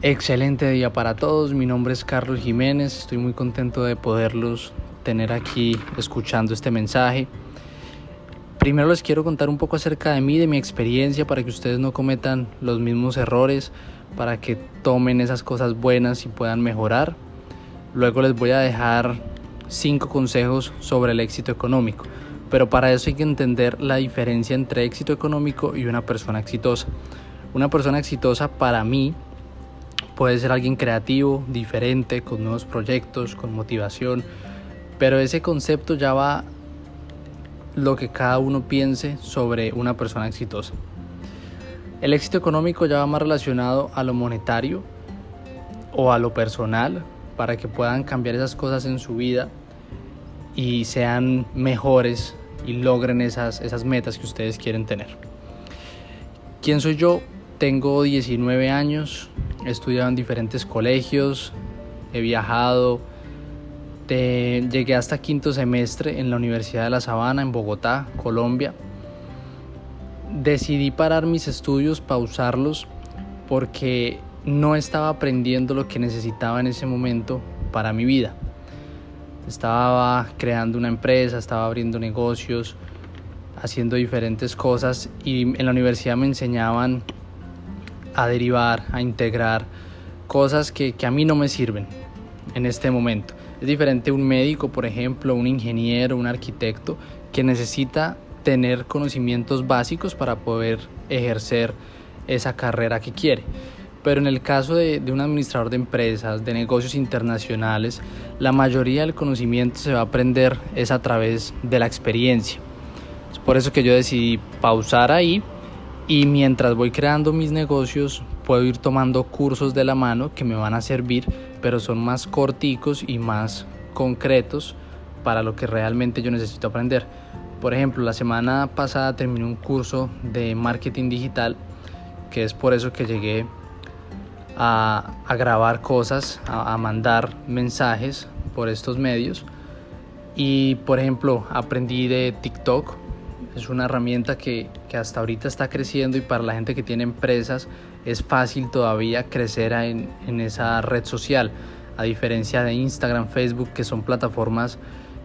Excelente día para todos, mi nombre es Carlos Jiménez, estoy muy contento de poderlos tener aquí escuchando este mensaje. Primero les quiero contar un poco acerca de mí, de mi experiencia, para que ustedes no cometan los mismos errores, para que tomen esas cosas buenas y puedan mejorar. Luego les voy a dejar cinco consejos sobre el éxito económico, pero para eso hay que entender la diferencia entre éxito económico y una persona exitosa. Una persona exitosa para mí Puede ser alguien creativo, diferente, con nuevos proyectos, con motivación, pero ese concepto ya va lo que cada uno piense sobre una persona exitosa. El éxito económico ya va más relacionado a lo monetario o a lo personal para que puedan cambiar esas cosas en su vida y sean mejores y logren esas, esas metas que ustedes quieren tener. ¿Quién soy yo? Tengo 19 años, he estudiado en diferentes colegios, he viajado, llegué hasta quinto semestre en la Universidad de La Sabana, en Bogotá, Colombia. Decidí parar mis estudios, pausarlos, porque no estaba aprendiendo lo que necesitaba en ese momento para mi vida. Estaba creando una empresa, estaba abriendo negocios, haciendo diferentes cosas y en la universidad me enseñaban a derivar, a integrar cosas que, a mí no me sirven en este momento. Es diferente un médico, por ejemplo, un ingeniero, un arquitecto, que necesita tener conocimientos básicos para poder ejercer esa carrera que quiere. Pero en el caso de, de, un administrador de empresas, de negocios internacionales, la mayoría del conocimiento se va a aprender es a través de la experiencia. Es por eso que yo decidí pausar ahí y mientras voy creando mis negocios puedo ir tomando cursos de la mano que me van a servir, pero son más corticos y más concretos para lo que realmente yo necesito aprender. Por ejemplo, la semana pasada terminé un curso de marketing digital, que es por eso que llegué a, grabar cosas, a mandar mensajes por estos medios. Y por ejemplo, aprendí de TikTok, es una herramienta que, hasta ahorita está creciendo y para la gente que tiene empresas es fácil todavía crecer en, en esa red social, a diferencia de Instagram, Facebook, que son plataformas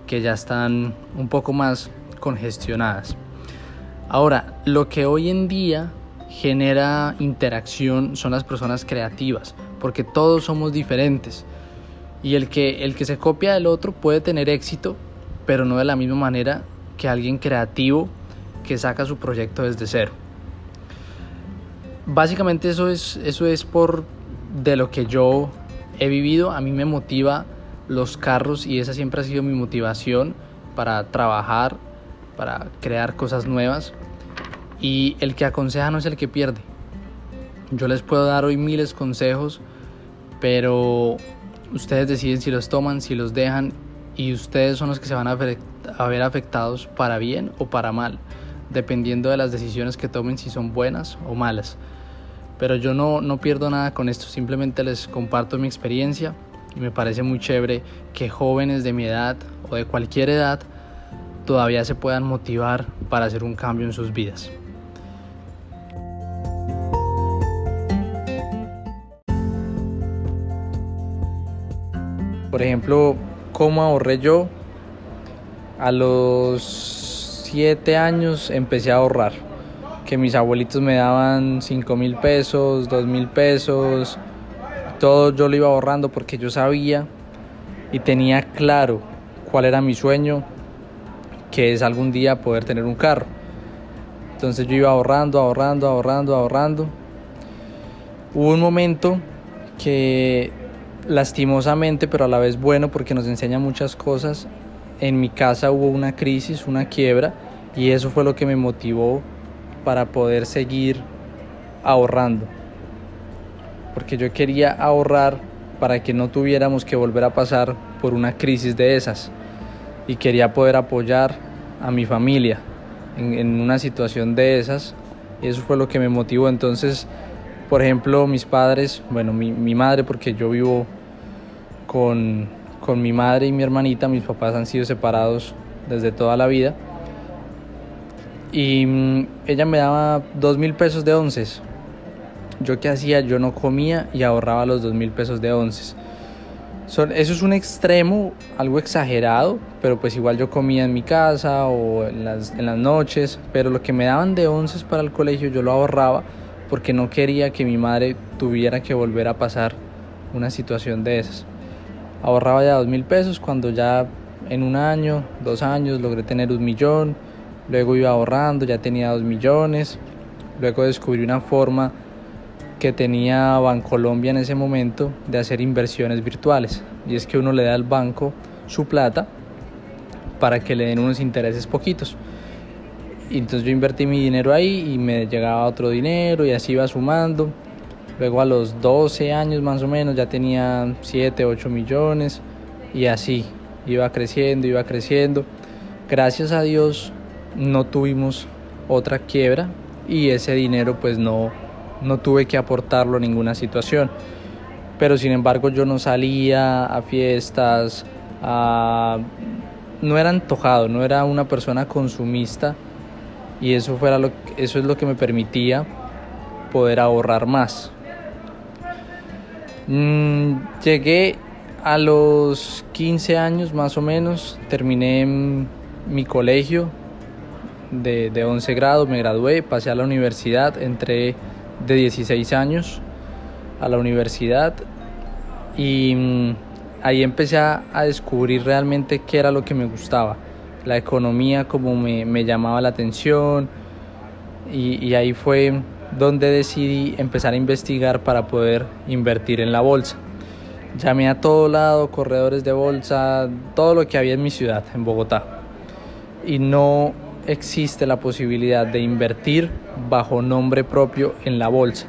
que ya están un poco más congestionadas. Ahora, lo que hoy en día genera interacción son las personas creativas, porque todos somos diferentes. Y el que, el que se copia del otro puede tener éxito, pero no de la misma manera que alguien creativo que saca su proyecto desde cero. Básicamente eso es, eso es por de lo que yo he vivido. A mí me motiva los carros y esa siempre ha sido mi motivación para trabajar, para crear cosas nuevas. Y el que aconseja no es el que pierde. Yo les puedo dar hoy miles consejos, pero ustedes deciden si los toman, si los dejan y ustedes son los que se van a ver afectados para bien o para mal dependiendo de las decisiones que tomen, si son buenas o malas. Pero yo no, no pierdo nada con esto, simplemente les comparto mi experiencia y me parece muy chévere que jóvenes de mi edad o de cualquier edad todavía se puedan motivar para hacer un cambio en sus vidas. Por ejemplo, ¿cómo ahorré yo? A los siete años empecé a ahorrar. Que mis abuelitos me daban cinco mil pesos, dos mil pesos. Todo yo lo iba ahorrando porque yo sabía y tenía claro cuál era mi sueño, que es algún día poder tener un carro. Entonces yo iba ahorrando, ahorrando, ahorrando, ahorrando. Hubo un momento que lastimosamente, pero a la vez bueno porque nos enseña muchas cosas, en mi casa hubo una crisis, una quiebra, y eso fue lo que me motivó para poder seguir ahorrando. Porque yo quería ahorrar para que no tuviéramos que volver a pasar por una crisis de esas. Y quería poder apoyar a mi familia en, una situación de esas. Y eso fue lo que me motivó. Entonces, por ejemplo, mis padres, bueno, mi, mi madre, porque yo vivo con con mi madre y mi hermanita, mis papás han sido separados desde toda la vida. Y mm, ella me daba dos mil pesos de onces. ¿Yo qué hacía? Yo no comía y ahorraba los dos mil pesos de onces. Eso es un extremo, algo exagerado, pero pues igual yo comía en mi casa o en las, en las noches, pero lo que me daban de onces para el colegio yo lo ahorraba porque no quería que mi madre tuviera que volver a pasar una situación de esas. Ahorraba ya dos mil pesos cuando ya en un año, dos años logré tener un millón, luego iba ahorrando, ya tenía dos millones, luego descubrí una forma que tenía Bancolombia en ese momento de hacer inversiones virtuales. Y es que uno le da al banco su plata para que le den unos intereses poquitos. Entonces yo invertí mi dinero ahí y me llegaba otro dinero y así iba sumando. Luego a los 12 años más o menos ya tenía 7, 8 millones y así iba creciendo, iba creciendo. Gracias a Dios no tuvimos otra quiebra y ese dinero pues no, no tuve que aportarlo a ninguna situación. Pero sin embargo yo no salía a fiestas, no era antojado, no era una persona consumista y eso, fuera lo, eso es lo que me permitía poder ahorrar más. Mm, llegué a los 15 años más o menos, terminé mi colegio de, de 11 grados, me gradué, pasé a la universidad, entré de 16 años a la universidad y mm, ahí empecé a, descubrir realmente qué era lo que me gustaba. La economía como me, me llamaba la atención y, y ahí fue donde decidí empezar a investigar para poder invertir en la bolsa. Llamé a todo lado, corredores de bolsa, todo lo que había en mi ciudad, en Bogotá. Y no existe la posibilidad de invertir bajo nombre propio en la bolsa.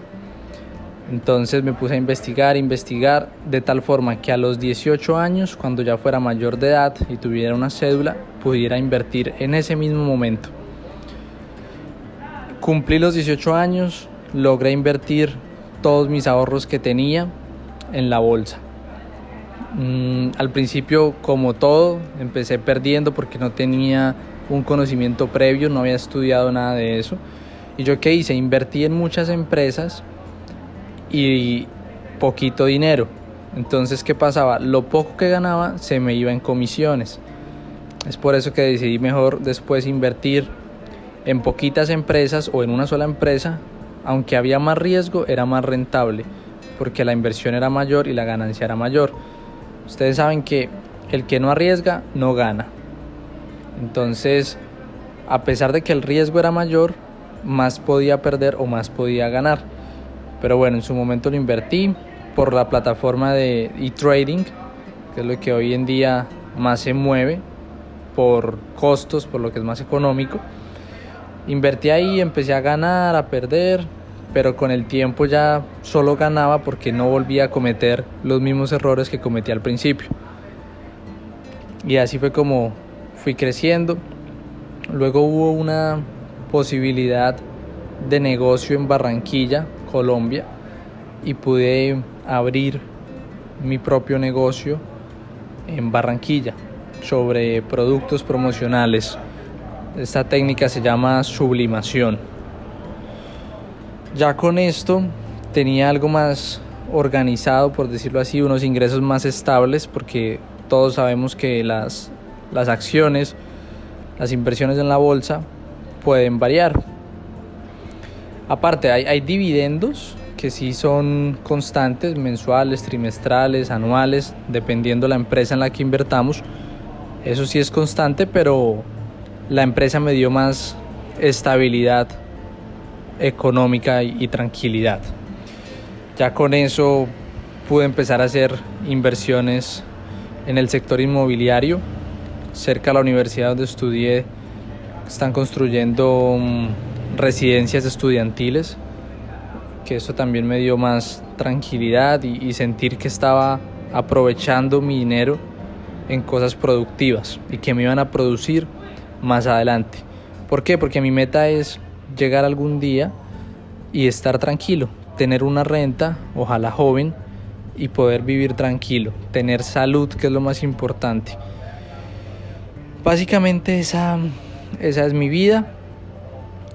Entonces me puse a investigar, investigar, de tal forma que a los 18 años, cuando ya fuera mayor de edad y tuviera una cédula, pudiera invertir en ese mismo momento. Cumplí los 18 años, logré invertir todos mis ahorros que tenía en la bolsa. Mm, al principio, como todo, empecé perdiendo porque no tenía un conocimiento previo, no había estudiado nada de eso. ¿Y yo qué hice? Invertí en muchas empresas y poquito dinero. Entonces, ¿qué pasaba? Lo poco que ganaba se me iba en comisiones. Es por eso que decidí mejor después invertir en poquitas empresas o en una sola empresa. Aunque había más riesgo, era más rentable porque la inversión era mayor y la ganancia era mayor. Ustedes saben que el que no arriesga no gana. Entonces, a pesar de que el riesgo era mayor, más podía perder o más podía ganar. Pero bueno, en su momento lo invertí por la plataforma de e-trading, que es lo que hoy en día más se mueve por costos, por lo que es más económico. Invertí ahí, empecé a ganar, a perder, pero con el tiempo ya solo ganaba porque no volvía a cometer los mismos errores que cometí al principio. Y así fue como fui creciendo. Luego hubo una posibilidad de negocio en Barranquilla, Colombia, y pude abrir mi propio negocio en Barranquilla sobre productos promocionales. Esta técnica se llama sublimación. Ya con esto tenía algo más organizado, por decirlo así, unos ingresos más estables, porque todos sabemos que las las acciones, las inversiones en la bolsa pueden variar. Aparte, hay, dividendos que sí son constantes, mensuales, trimestrales, anuales, dependiendo la empresa en la que invertamos. Eso sí es constante, pero la empresa me dio más estabilidad económica y tranquilidad. Ya con eso pude empezar a hacer inversiones en el sector inmobiliario cerca de la universidad donde estudié, están construyendo mm, residencias estudiantiles, que eso también me dio más tranquilidad y, sentir que estaba aprovechando mi dinero en cosas productivas y que me iban a producir más adelante. ¿Por qué? Porque mi meta es llegar algún día y estar tranquilo, tener una renta, ojalá joven, y poder vivir tranquilo, tener salud, que es lo más importante. Básicamente esa, esa es mi vida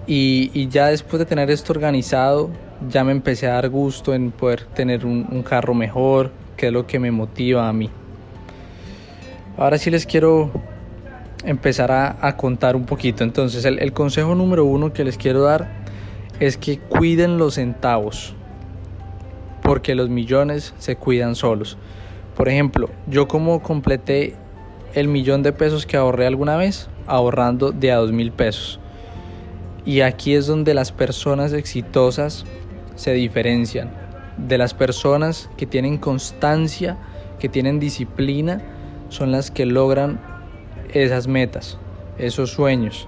Y, ya después de tener esto organizado, ya me empecé a dar gusto en poder tener un, carro mejor, que es lo que me motiva a mí. Ahora sí les quiero empezar a, contar un poquito. Entonces, el, consejo número uno que les quiero dar es que cuiden los centavos, porque los millones se cuidan solos. Por ejemplo, yo como completé el millón de pesos que ahorré alguna vez, ahorrando de a dos mil pesos. Y aquí es donde las personas exitosas se diferencian de las personas que tienen constancia, que tienen disciplina, son las que logran esas metas, esos sueños.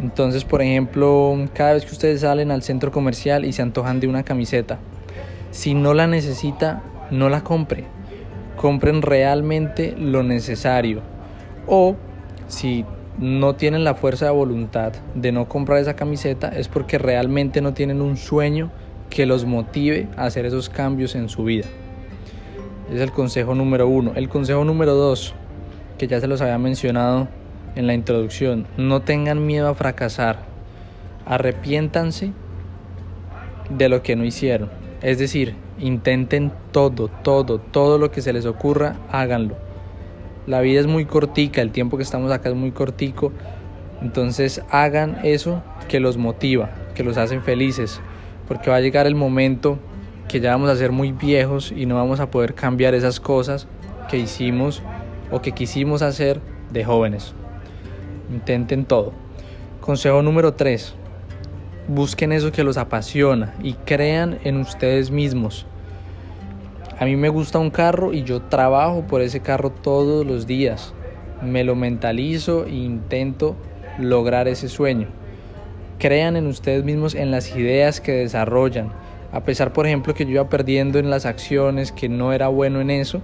Entonces, por ejemplo, cada vez que ustedes salen al centro comercial y se antojan de una camiseta, si no la necesita, no la compre. Compren realmente lo necesario. O si no tienen la fuerza de voluntad de no comprar esa camiseta es porque realmente no tienen un sueño que los motive a hacer esos cambios en su vida. es el consejo número uno. El consejo número dos, que ya se los había mencionado en la introducción, no tengan miedo a fracasar. Arrepiéntanse de lo que no hicieron. Es decir, intenten todo, todo, todo lo que se les ocurra, háganlo la vida es muy cortica, el tiempo que estamos acá es muy cortico. Entonces hagan eso que los motiva, que los hacen felices, porque va a llegar el momento que ya vamos a ser muy viejos y no vamos a poder cambiar esas cosas que hicimos o que quisimos hacer de jóvenes. Intenten todo. Consejo número 3. Busquen eso que los apasiona y crean en ustedes mismos. A mí me gusta un carro y yo trabajo por ese carro todos los días. Me lo mentalizo e intento lograr ese sueño. Crean en ustedes mismos en las ideas que desarrollan. A pesar, por ejemplo, que yo iba perdiendo en las acciones, que no era bueno en eso,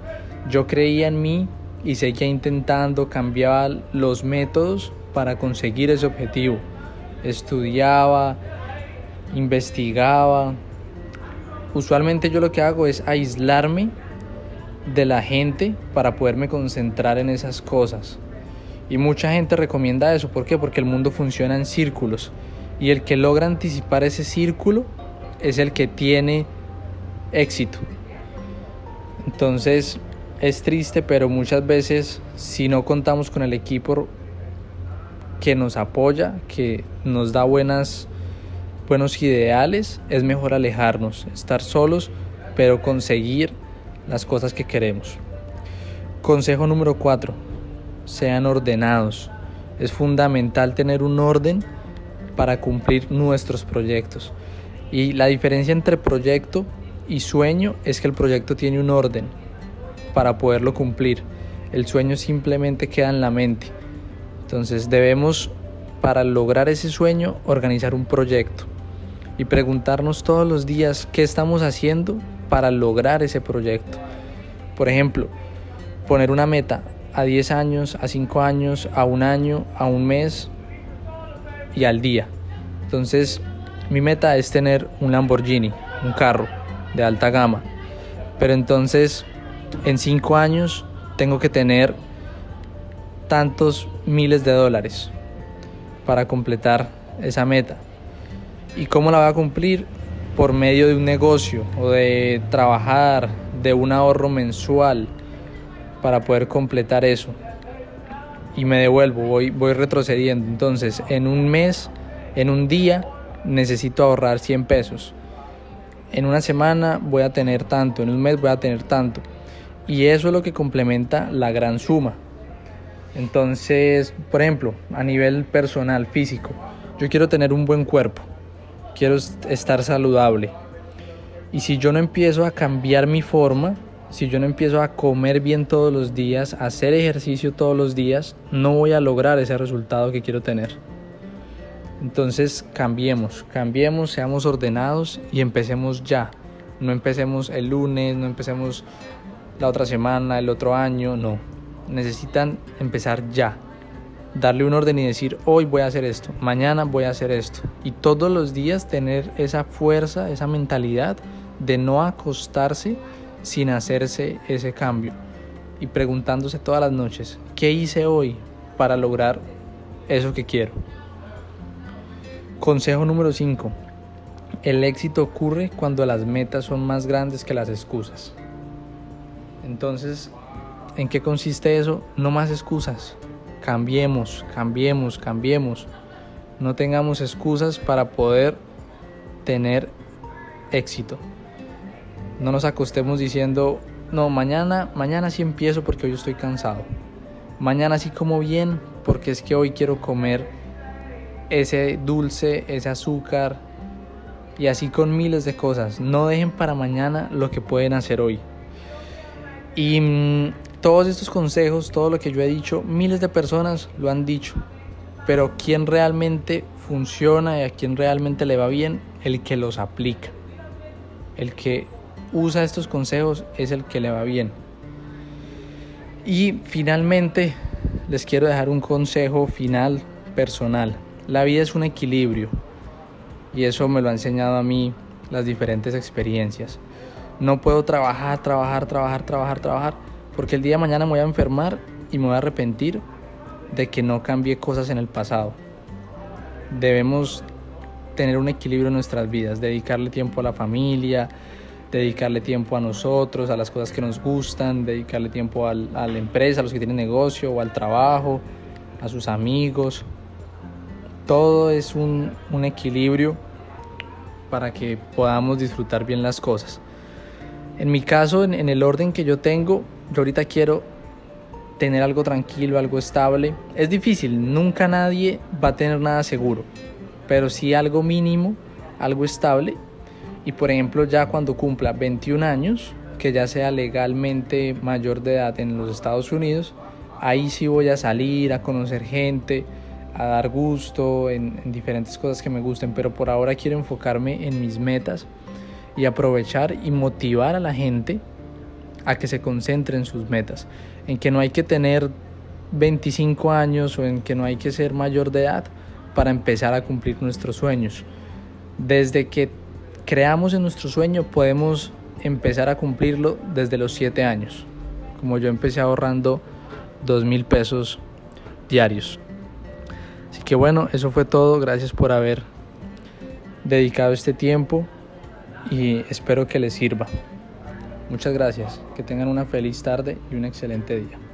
yo creía en mí y seguía intentando, cambiaba los métodos para conseguir ese objetivo. Estudiaba, investigaba, usualmente yo lo que hago es aislarme de la gente para poderme concentrar en esas cosas. Y mucha gente recomienda eso. ¿Por qué? Porque el mundo funciona en círculos. Y el que logra anticipar ese círculo es el que tiene éxito. Entonces es triste, pero muchas veces si no contamos con el equipo que nos apoya, que nos da buenas buenos ideales, es mejor alejarnos, estar solos, pero conseguir las cosas que queremos. Consejo número 4. Sean ordenados. Es fundamental tener un orden para cumplir nuestros proyectos. Y la diferencia entre proyecto y sueño es que el proyecto tiene un orden para poderlo cumplir. El sueño simplemente queda en la mente. Entonces debemos, para lograr ese sueño, organizar un proyecto y preguntarnos todos los días qué estamos haciendo para lograr ese proyecto. Por ejemplo, poner una meta a 10 años, a 5 años, a un año, a un mes y al día. Entonces, mi meta es tener un Lamborghini, un carro de alta gama. Pero entonces, en 5 años, tengo que tener tantos miles de dólares para completar esa meta. ¿Y cómo la va a cumplir? Por medio de un negocio o de trabajar, de un ahorro mensual para poder completar eso. Y me devuelvo, voy, voy retrocediendo. Entonces, en un mes, en un día, necesito ahorrar 100 pesos. En una semana voy a tener tanto, en un mes voy a tener tanto. Y eso es lo que complementa la gran suma. Entonces, por ejemplo, a nivel personal, físico, yo quiero tener un buen cuerpo quiero estar saludable. Y si yo no empiezo a cambiar mi forma, si yo no empiezo a comer bien todos los días, a hacer ejercicio todos los días, no voy a lograr ese resultado que quiero tener. Entonces cambiemos, cambiemos, seamos ordenados y empecemos ya. No empecemos el lunes, no empecemos la otra semana, el otro año, no. Necesitan empezar ya darle un orden y decir, hoy voy a hacer esto, mañana voy a hacer esto. Y todos los días tener esa fuerza, esa mentalidad de no acostarse sin hacerse ese cambio. Y preguntándose todas las noches, ¿qué hice hoy para lograr eso que quiero? Consejo número 5. El éxito ocurre cuando las metas son más grandes que las excusas. Entonces, ¿en qué consiste eso? No más excusas. Cambiemos, cambiemos, cambiemos. No tengamos excusas para poder tener éxito. No nos acostemos diciendo, no, mañana, mañana sí empiezo porque hoy estoy cansado. Mañana sí como bien porque es que hoy quiero comer ese dulce, ese azúcar y así con miles de cosas. No dejen para mañana lo que pueden hacer hoy. Y mm, todos estos consejos, todo lo que yo he dicho, miles de personas lo han dicho. Pero ¿quién realmente funciona y a quién realmente le va bien? El que los aplica. El que usa estos consejos es el que le va bien. Y finalmente les quiero dejar un consejo final personal. La vida es un equilibrio y eso me lo ha enseñado a mí las diferentes experiencias. No puedo trabajar, trabajar, trabajar, trabajar, trabajar, porque el día de mañana me voy a enfermar y me voy a arrepentir de que no cambie cosas en el pasado. Debemos tener un equilibrio en nuestras vidas, dedicarle tiempo a la familia, dedicarle tiempo a nosotros, a las cosas que nos gustan, dedicarle tiempo a la empresa, a los que tienen negocio o al trabajo, a sus amigos, todo es un, equilibrio para que podamos disfrutar bien las cosas. En mi caso, en, en, el orden que yo tengo, yo ahorita quiero tener algo tranquilo, algo estable. Es difícil, nunca nadie va a tener nada seguro, pero sí algo mínimo, algo estable. Y por ejemplo, ya cuando cumpla 21 años, que ya sea legalmente mayor de edad en los Estados Unidos, ahí sí voy a salir a conocer gente, a dar gusto en, diferentes cosas que me gusten, pero por ahora quiero enfocarme en mis metas y aprovechar y motivar a la gente a que se concentre en sus metas, en que no hay que tener 25 años o en que no hay que ser mayor de edad para empezar a cumplir nuestros sueños. Desde que creamos en nuestro sueño podemos empezar a cumplirlo desde los 7 años, como yo empecé ahorrando 2 mil pesos diarios. Así que bueno, eso fue todo. Gracias por haber dedicado este tiempo y espero que les sirva. Muchas gracias. Que tengan una feliz tarde y un excelente día.